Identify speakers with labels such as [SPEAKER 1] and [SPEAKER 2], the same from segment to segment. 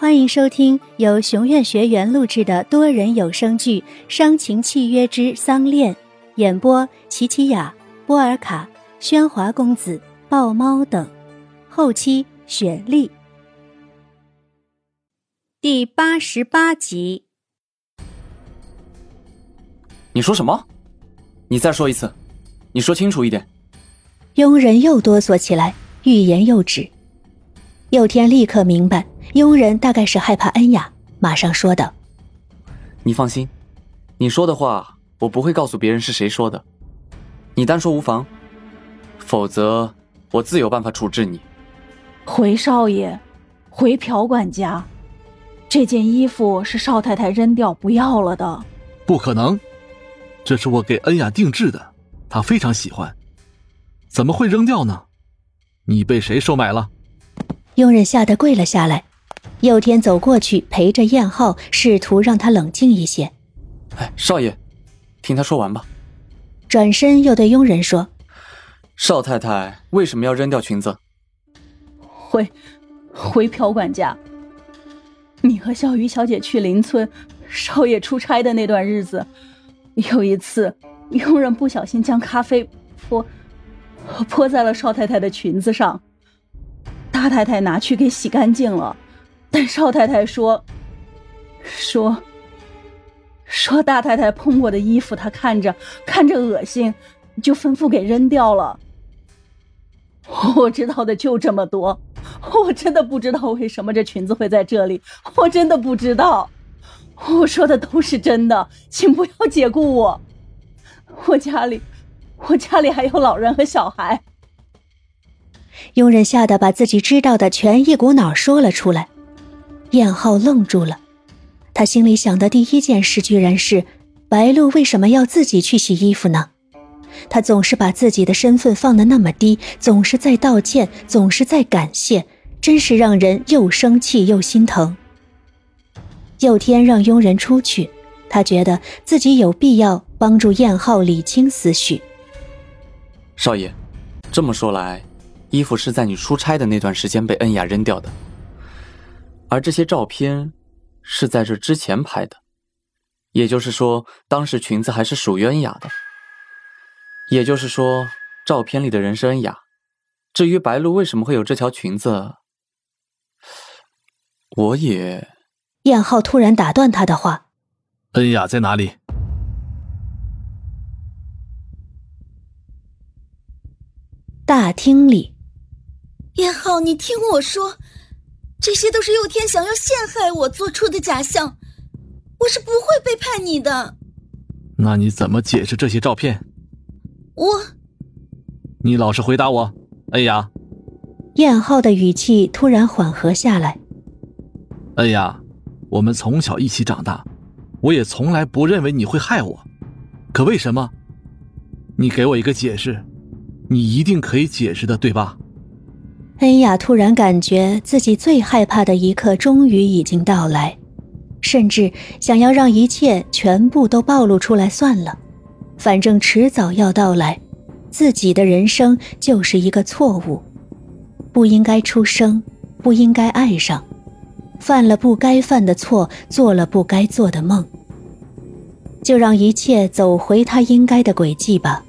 [SPEAKER 1] 欢迎收听由熊院学员录制的多人有声剧《伤情契约之丧恋》，演播：琪琪雅、波尔卡、喧哗公子、豹猫等，后期雪莉。第八十八集。
[SPEAKER 2] 你说什么？你再说一次，你说清楚一点。
[SPEAKER 1] 佣人又哆嗦起来，欲言又止。佑天立刻明白，佣人大概是害怕恩雅，马上说道：“
[SPEAKER 2] 你放心，你说的话我不会告诉别人是谁说的，你单说无妨，否则我自有办法处置你。”
[SPEAKER 3] 回少爷，回朴管家，这件衣服是少太太扔掉不要了的。
[SPEAKER 4] 不可能，这是我给恩雅定制的，她非常喜欢，怎么会扔掉呢？你被谁收买了？
[SPEAKER 1] 佣人吓得跪了下来，佑天走过去陪着燕浩，试图让他冷静一些。
[SPEAKER 2] 哎，少爷，听他说完吧。
[SPEAKER 1] 转身又对佣人说：“
[SPEAKER 2] 少太太为什么要扔掉裙子？”
[SPEAKER 3] 回，回朴管家，你和小鱼小姐去邻村，少爷出差的那段日子，有一次佣人不小心将咖啡泼，泼在了少太太的裙子上。大太太拿去给洗干净了，但少太太说：“说说大太太碰过的衣服，她看着看着恶心，就吩咐给扔掉了。”我知道的就这么多，我真的不知道为什么这裙子会在这里，我真的不知道。我说的都是真的，请不要解雇我。我家里，我家里还有老人和小孩。
[SPEAKER 1] 佣人吓得把自己知道的全一股脑说了出来，燕浩愣住了，他心里想的第一件事居然是：白露为什么要自己去洗衣服呢？他总是把自己的身份放得那么低，总是在道歉，总是在感谢，真是让人又生气又心疼。佑天让佣人出去，他觉得自己有必要帮助燕浩理清思绪。
[SPEAKER 2] 少爷，这么说来。衣服是在你出差的那段时间被恩雅扔掉的，而这些照片是在这之前拍的，也就是说，当时裙子还是属于恩雅的。也就是说，照片里的人是恩雅。至于白露为什么会有这条裙子，我也……
[SPEAKER 1] 燕浩突然打断他的话：“
[SPEAKER 4] 恩雅在哪里？”
[SPEAKER 1] 大厅里。
[SPEAKER 5] 燕浩，你听我说，这些都是佑天想要陷害我做出的假象，我是不会背叛你的。
[SPEAKER 4] 那你怎么解释这些照片？
[SPEAKER 5] 我，
[SPEAKER 4] 你老实回答我，恩雅。
[SPEAKER 1] 燕浩的语气突然缓和下来。
[SPEAKER 4] 恩雅，我们从小一起长大，我也从来不认为你会害我，可为什么？你给我一个解释，你一定可以解释的，对吧？
[SPEAKER 1] 恩雅突然感觉自己最害怕的一刻终于已经到来，甚至想要让一切全部都暴露出来算了，反正迟早要到来。自己的人生就是一个错误，不应该出生，不应该爱上，犯了不该犯的错，做了不该做的梦。就让一切走回他应该的轨迹吧。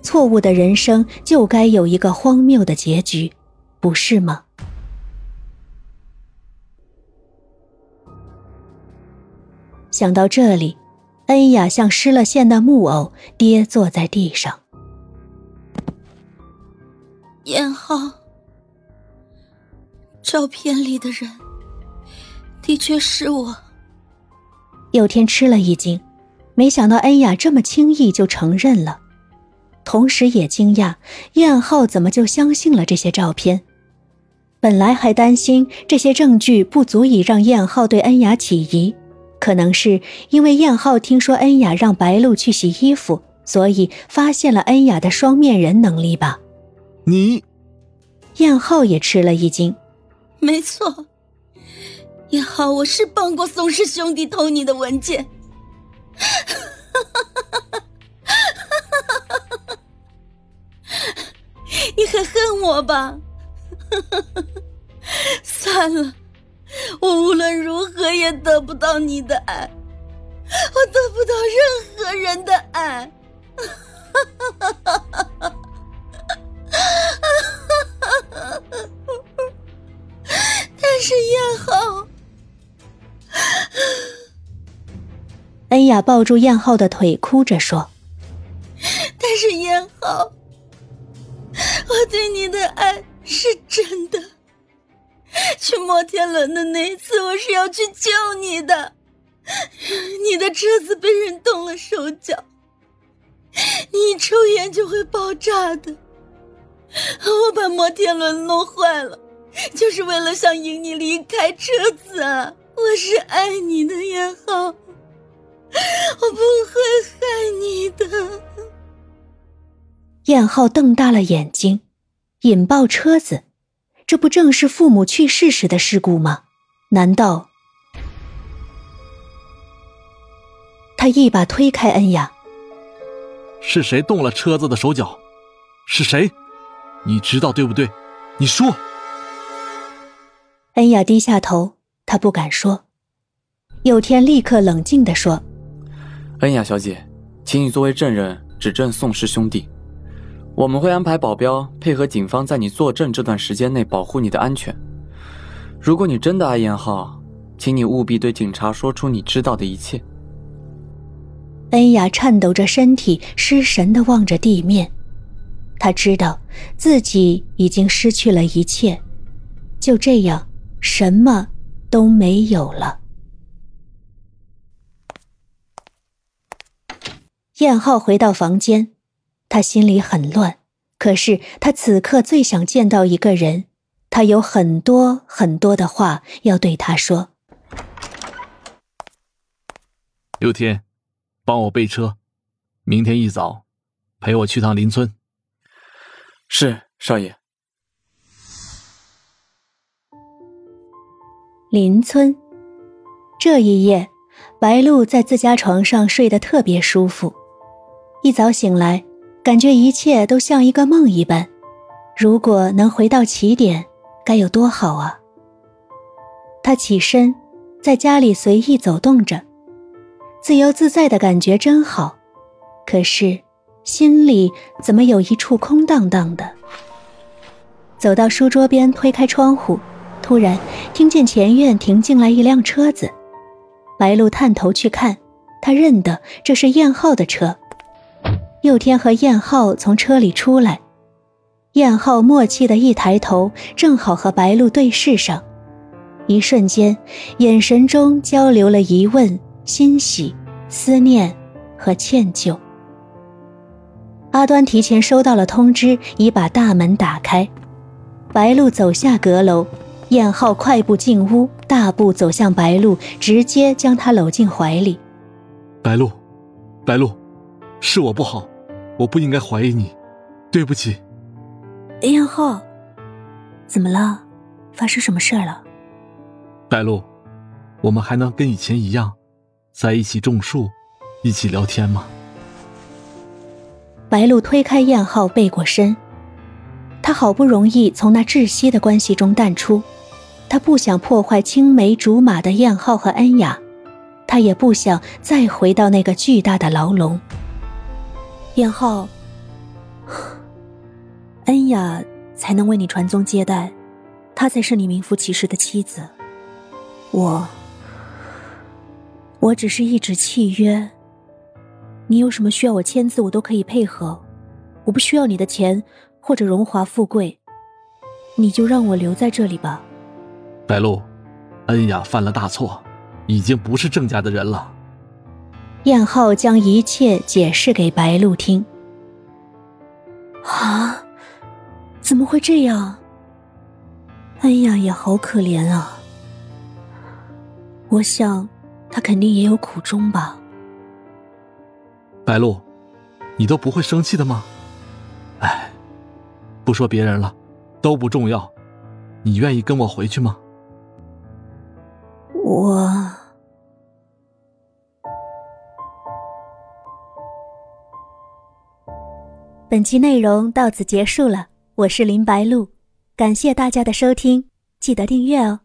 [SPEAKER 1] 错误的人生就该有一个荒谬的结局。不是吗？想到这里，恩雅像失了线的木偶，跌坐在地上。
[SPEAKER 5] 燕浩，照片里的人的确是我。
[SPEAKER 1] 佑天吃了一惊，没想到恩雅这么轻易就承认了，同时也惊讶燕浩怎么就相信了这些照片。本来还担心这些证据不足以让燕浩对恩雅起疑，可能是因为燕浩听说恩雅让白露去洗衣服，所以发现了恩雅的双面人能力吧。
[SPEAKER 4] 你，
[SPEAKER 1] 燕浩也吃了一惊。
[SPEAKER 5] 没错，燕浩，我是帮过宋氏兄弟偷你的文件。你还恨我吧？算了，我无论如何也得不到你的爱，我得不到任何人的爱。但是燕浩，
[SPEAKER 1] 恩雅抱住燕浩的腿，哭着说：“
[SPEAKER 5] 但是燕浩，我对你的爱是真的。去摩天轮的那一次，我是要去救你的。你的车子被人动了手脚，你一抽烟就会爆炸的。我把摩天轮弄坏了。”就是为了想引你离开车子啊！我是爱你的燕浩，我不会害你的。
[SPEAKER 1] 燕浩瞪大了眼睛，引爆车子，这不正是父母去世时的事故吗？难道？他一把推开恩雅。
[SPEAKER 4] 是谁动了车子的手脚？是谁？你知道对不对？你说。
[SPEAKER 1] 恩雅低下头，她不敢说。佑天立刻冷静地说：“
[SPEAKER 2] 恩雅小姐，请你作为证人指证宋氏兄弟。我们会安排保镖配合警方，在你作证这段时间内保护你的安全。如果你真的爱燕浩，请你务必对警察说出你知道的一切。”
[SPEAKER 1] 恩雅颤抖着身体，失神地望着地面。她知道自己已经失去了一切，就这样。什么都没有了。燕浩回到房间，他心里很乱。可是他此刻最想见到一个人，他有很多很多的话要对他说。
[SPEAKER 4] 刘天，帮我备车，明天一早陪我去趟邻村。
[SPEAKER 2] 是少爷。
[SPEAKER 1] 邻村，这一夜，白露在自家床上睡得特别舒服。一早醒来，感觉一切都像一个梦一般。如果能回到起点，该有多好啊！他起身，在家里随意走动着，自由自在的感觉真好。可是，心里怎么有一处空荡荡的？走到书桌边，推开窗户。突然听见前院停进来一辆车子，白露探头去看，他认得这是燕浩的车。佑天和燕浩从车里出来，燕浩默契的一抬头，正好和白露对视上，一瞬间，眼神中交流了疑问、欣喜、思念和歉疚。阿端提前收到了通知，已把大门打开，白露走下阁楼。燕浩快步进屋，大步走向白露，直接将她搂进怀里。
[SPEAKER 4] 白露，白露，是我不好，我不应该怀疑你，对不起。
[SPEAKER 1] 燕浩，怎么了？发生什么事了？
[SPEAKER 4] 白露，我们还能跟以前一样，在一起种树，一起聊天吗？
[SPEAKER 1] 白露推开燕浩，背过身。他好不容易从那窒息的关系中淡出。他不想破坏青梅竹马的燕浩和恩雅，他也不想再回到那个巨大的牢笼。燕浩，恩雅才能为你传宗接代，她才是你名副其实的妻子。我，我只是一纸契约。你有什么需要我签字，我都可以配合。我不需要你的钱或者荣华富贵，你就让我留在这里吧。
[SPEAKER 4] 白露，恩雅犯了大错，已经不是郑家的人了。
[SPEAKER 1] 燕浩将一切解释给白露听。啊，怎么会这样？恩雅也好可怜啊。我想，他肯定也有苦衷吧。
[SPEAKER 4] 白露，你都不会生气的吗？哎，不说别人了，都不重要。你愿意跟我回去吗？
[SPEAKER 1] 我，本期内容到此结束了。我是林白露，感谢大家的收听，记得订阅哦。